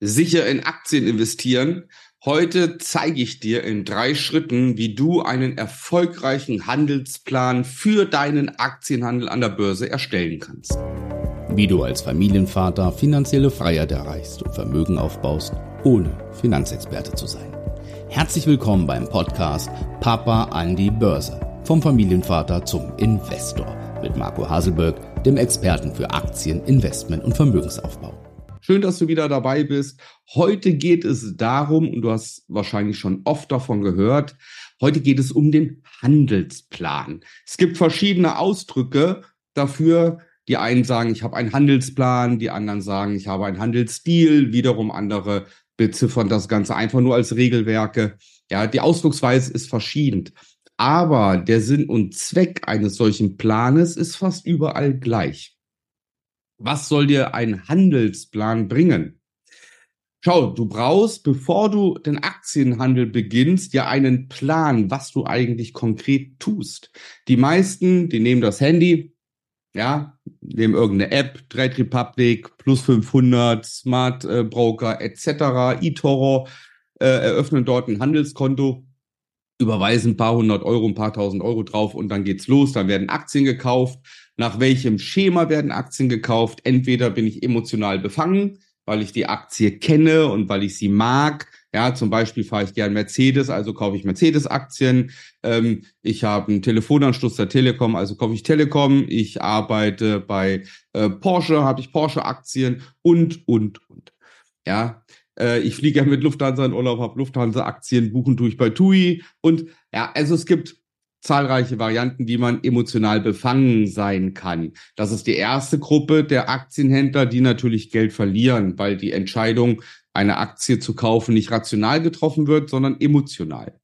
sicher in Aktien investieren. Heute zeige ich dir in drei Schritten, wie du einen erfolgreichen Handelsplan für deinen Aktienhandel an der Börse erstellen kannst. Wie du als Familienvater finanzielle Freiheit erreichst und Vermögen aufbaust, ohne Finanzexperte zu sein. Herzlich willkommen beim Podcast Papa an die Börse. Vom Familienvater zum Investor mit Marco Haselberg, dem Experten für Aktien, Investment und Vermögensaufbau. Schön, dass du wieder dabei bist. Heute geht es darum, und du hast wahrscheinlich schon oft davon gehört, heute geht es um den Handelsplan. Es gibt verschiedene Ausdrücke dafür. Die einen sagen, ich habe einen Handelsplan, die anderen sagen, ich habe einen Handelsstil, wiederum andere beziffern das Ganze einfach nur als Regelwerke. Ja, die Ausdrucksweise ist verschieden. Aber der Sinn und Zweck eines solchen Planes ist fast überall gleich. Was soll dir ein Handelsplan bringen? Schau, du brauchst, bevor du den Aktienhandel beginnst, ja einen Plan, was du eigentlich konkret tust. Die meisten, die nehmen das Handy, ja, nehmen irgendeine App, Trade Republic, Plus 500, Smart äh, Broker etc., eToro, äh, eröffnen dort ein Handelskonto, überweisen ein paar hundert Euro, ein paar tausend Euro drauf und dann geht's los, dann werden Aktien gekauft nach welchem Schema werden Aktien gekauft? Entweder bin ich emotional befangen, weil ich die Aktie kenne und weil ich sie mag. Ja, zum Beispiel fahre ich gern Mercedes, also kaufe ich Mercedes-Aktien. Ähm, ich habe einen Telefonanschluss der Telekom, also kaufe ich Telekom. Ich arbeite bei äh, Porsche, habe ich Porsche-Aktien und, und, und. Ja, äh, ich fliege ja mit Lufthansa in Urlaub, habe Lufthansa-Aktien, buchen tue ich bei TUI. Und ja, also es gibt zahlreiche Varianten, wie man emotional befangen sein kann. Das ist die erste Gruppe der Aktienhändler, die natürlich Geld verlieren, weil die Entscheidung, eine Aktie zu kaufen, nicht rational getroffen wird, sondern emotional.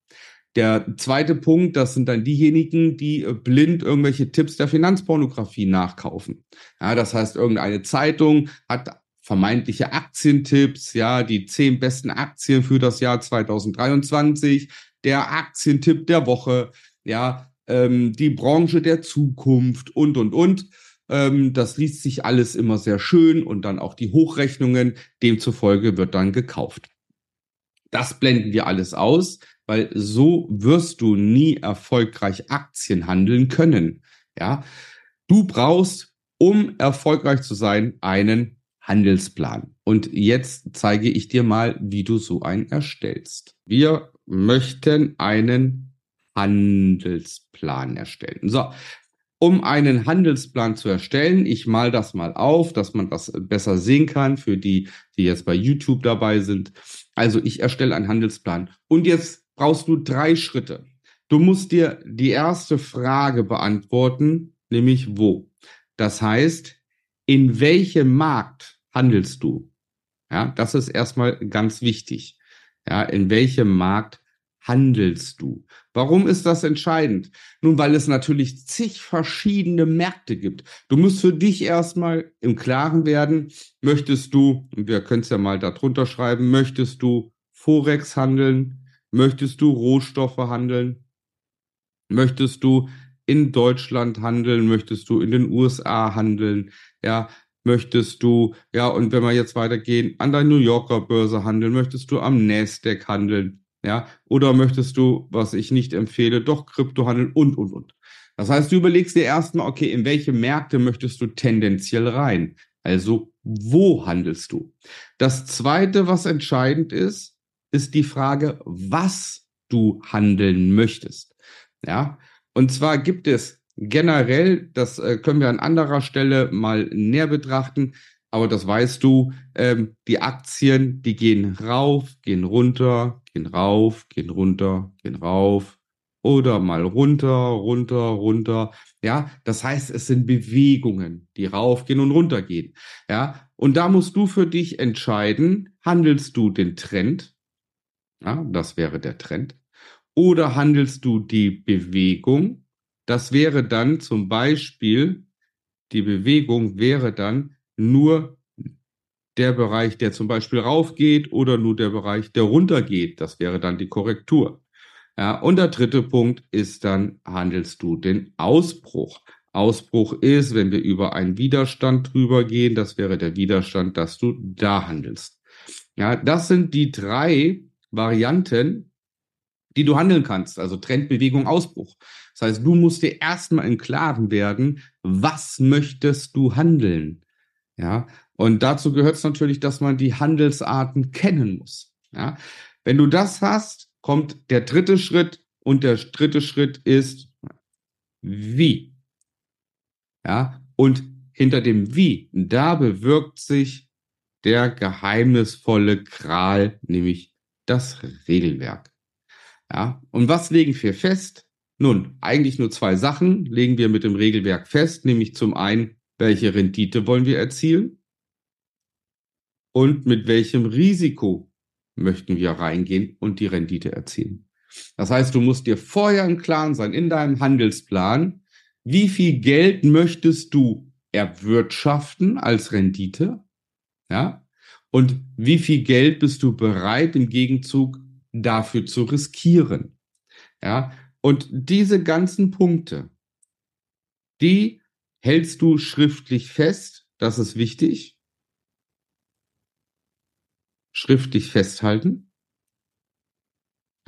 Der zweite Punkt, das sind dann diejenigen, die blind irgendwelche Tipps der Finanzpornografie nachkaufen. Ja, das heißt, irgendeine Zeitung hat vermeintliche Aktientipps, ja, die zehn besten Aktien für das Jahr 2023, der Aktientipp der Woche, ja, ähm, die Branche der Zukunft und, und, und. Ähm, das liest sich alles immer sehr schön und dann auch die Hochrechnungen. Demzufolge wird dann gekauft. Das blenden wir alles aus, weil so wirst du nie erfolgreich Aktien handeln können. Ja, du brauchst, um erfolgreich zu sein, einen Handelsplan. Und jetzt zeige ich dir mal, wie du so einen erstellst. Wir möchten einen Handelsplan erstellen. So, um einen Handelsplan zu erstellen, ich mal das mal auf, dass man das besser sehen kann für die, die jetzt bei YouTube dabei sind. Also ich erstelle einen Handelsplan. Und jetzt brauchst du drei Schritte. Du musst dir die erste Frage beantworten, nämlich wo. Das heißt, in welchem Markt handelst du? Ja, das ist erstmal ganz wichtig. Ja, in welchem Markt handelst du? Warum ist das entscheidend? Nun, weil es natürlich zig verschiedene Märkte gibt. Du musst für dich erstmal im Klaren werden, möchtest du, wir können es ja mal darunter schreiben, möchtest du Forex handeln? Möchtest du Rohstoffe handeln? Möchtest du in Deutschland handeln? Möchtest du in den USA handeln? Ja, möchtest du, ja, und wenn wir jetzt weitergehen, an der New Yorker Börse handeln? Möchtest du am Nasdaq handeln? Ja, oder möchtest du, was ich nicht empfehle, doch Krypto handeln und, und, und. Das heißt, du überlegst dir erstmal, okay, in welche Märkte möchtest du tendenziell rein? Also, wo handelst du? Das zweite, was entscheidend ist, ist die Frage, was du handeln möchtest. Ja, und zwar gibt es generell, das äh, können wir an anderer Stelle mal näher betrachten, aber das weißt du, ähm, die Aktien, die gehen rauf, gehen runter, gehen rauf, gehen runter, gehen rauf oder mal runter, runter, runter. Ja, das heißt, es sind Bewegungen, die raufgehen und runtergehen. Ja, und da musst du für dich entscheiden, handelst du den Trend? Ja, das wäre der Trend. Oder handelst du die Bewegung? Das wäre dann zum Beispiel, die Bewegung wäre dann nur der Bereich, der zum Beispiel raufgeht oder nur der Bereich, der runtergeht. Das wäre dann die Korrektur. Ja, und der dritte Punkt ist dann, handelst du den Ausbruch. Ausbruch ist, wenn wir über einen Widerstand drüber gehen, das wäre der Widerstand, dass du da handelst. Ja, das sind die drei Varianten, die du handeln kannst. Also Trendbewegung, Ausbruch. Das heißt, du musst dir erstmal im Klaren werden, was möchtest du handeln? Ja, und dazu gehört es natürlich, dass man die Handelsarten kennen muss. Ja, wenn du das hast, kommt der dritte Schritt und der dritte Schritt ist wie. Ja, und hinter dem Wie, da bewirkt sich der geheimnisvolle Kral, nämlich das Regelwerk. Ja, und was legen wir fest? Nun, eigentlich nur zwei Sachen legen wir mit dem Regelwerk fest, nämlich zum einen, welche Rendite wollen wir erzielen und mit welchem Risiko möchten wir reingehen und die Rendite erzielen. Das heißt, du musst dir vorher im Klaren sein in deinem Handelsplan, wie viel Geld möchtest du erwirtschaften als Rendite? Ja? Und wie viel Geld bist du bereit im Gegenzug dafür zu riskieren? Ja? Und diese ganzen Punkte, die hältst du schriftlich fest. Das ist wichtig. Schriftlich festhalten.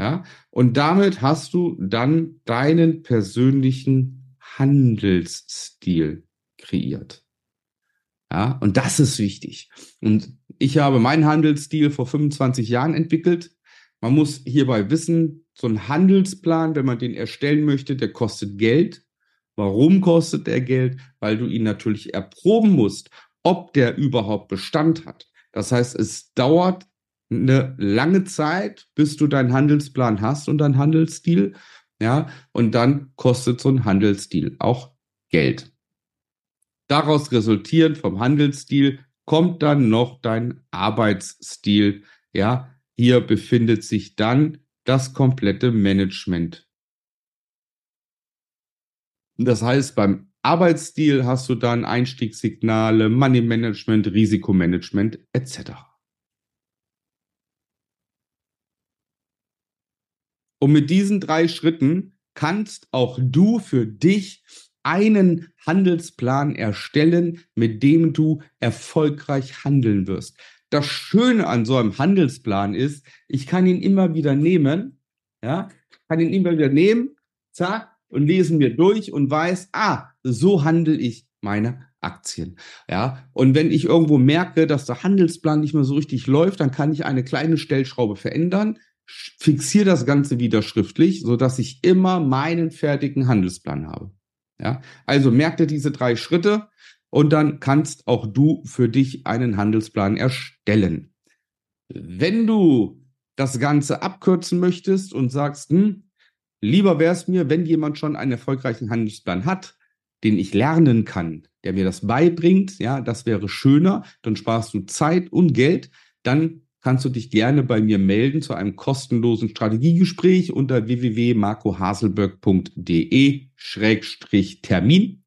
Ja, und damit hast du dann deinen persönlichen Handelsstil kreiert. Ja, und das ist wichtig. Und ich habe meinen Handelsstil vor 25 Jahren entwickelt. Man muss hierbei wissen, so ein Handelsplan, wenn man den erstellen möchte, der kostet Geld. Warum kostet der Geld? Weil du ihn natürlich erproben musst, ob der überhaupt Bestand hat. Das heißt, es dauert eine lange Zeit, bis du deinen Handelsplan hast und deinen Handelsstil. Ja, und dann kostet so ein Handelsstil auch Geld. Daraus resultierend vom Handelsstil kommt dann noch dein Arbeitsstil. Ja, hier befindet sich dann das komplette Management. Das heißt, beim Arbeitsstil hast du dann Einstiegssignale, Money Management, Risikomanagement etc. Und mit diesen drei Schritten kannst auch du für dich einen Handelsplan erstellen, mit dem du erfolgreich handeln wirst. Das Schöne an so einem Handelsplan ist, ich kann ihn immer wieder nehmen, ja, kann ihn immer wieder nehmen, zack, und lesen mir durch und weiß, ah, so handle ich meine Aktien. Ja, und wenn ich irgendwo merke, dass der Handelsplan nicht mehr so richtig läuft, dann kann ich eine kleine Stellschraube verändern, fixiere das Ganze wieder schriftlich, so dass ich immer meinen fertigen Handelsplan habe. Ja, also merk dir diese drei Schritte und dann kannst auch du für dich einen Handelsplan erstellen. Wenn du das Ganze abkürzen möchtest und sagst, hm, lieber wäre es mir, wenn jemand schon einen erfolgreichen Handelsplan hat, den ich lernen kann, der mir das beibringt, ja, das wäre schöner, dann sparst du Zeit und Geld, dann kannst du dich gerne bei mir melden zu einem kostenlosen Strategiegespräch unter www.marcohaselberg.de-termin.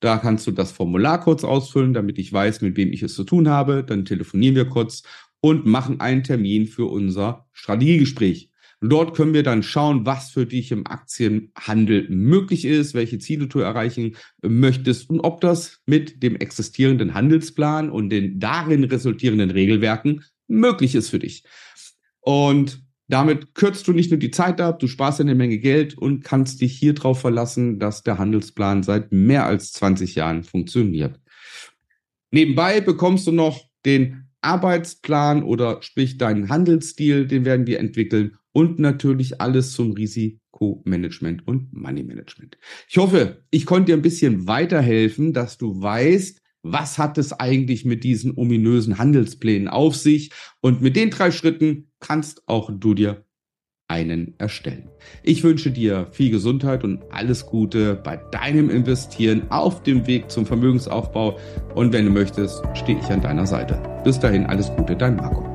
Da kannst du das Formular kurz ausfüllen, damit ich weiß, mit wem ich es zu tun habe. Dann telefonieren wir kurz und machen einen Termin für unser Strategiegespräch. Dort können wir dann schauen, was für dich im Aktienhandel möglich ist, welche Ziele du erreichen möchtest und ob das mit dem existierenden Handelsplan und den darin resultierenden Regelwerken möglich ist für dich. Und damit kürzt du nicht nur die Zeit ab, du sparst eine Menge Geld und kannst dich hier drauf verlassen, dass der Handelsplan seit mehr als 20 Jahren funktioniert. Nebenbei bekommst du noch den Arbeitsplan oder sprich deinen Handelsstil, den werden wir entwickeln und natürlich alles zum Risikomanagement und Money Management. Ich hoffe, ich konnte dir ein bisschen weiterhelfen, dass du weißt, was hat es eigentlich mit diesen ominösen Handelsplänen auf sich? Und mit den drei Schritten kannst auch du dir einen erstellen. Ich wünsche dir viel Gesundheit und alles Gute bei deinem Investieren auf dem Weg zum Vermögensaufbau. Und wenn du möchtest, stehe ich an deiner Seite. Bis dahin alles Gute, dein Marco.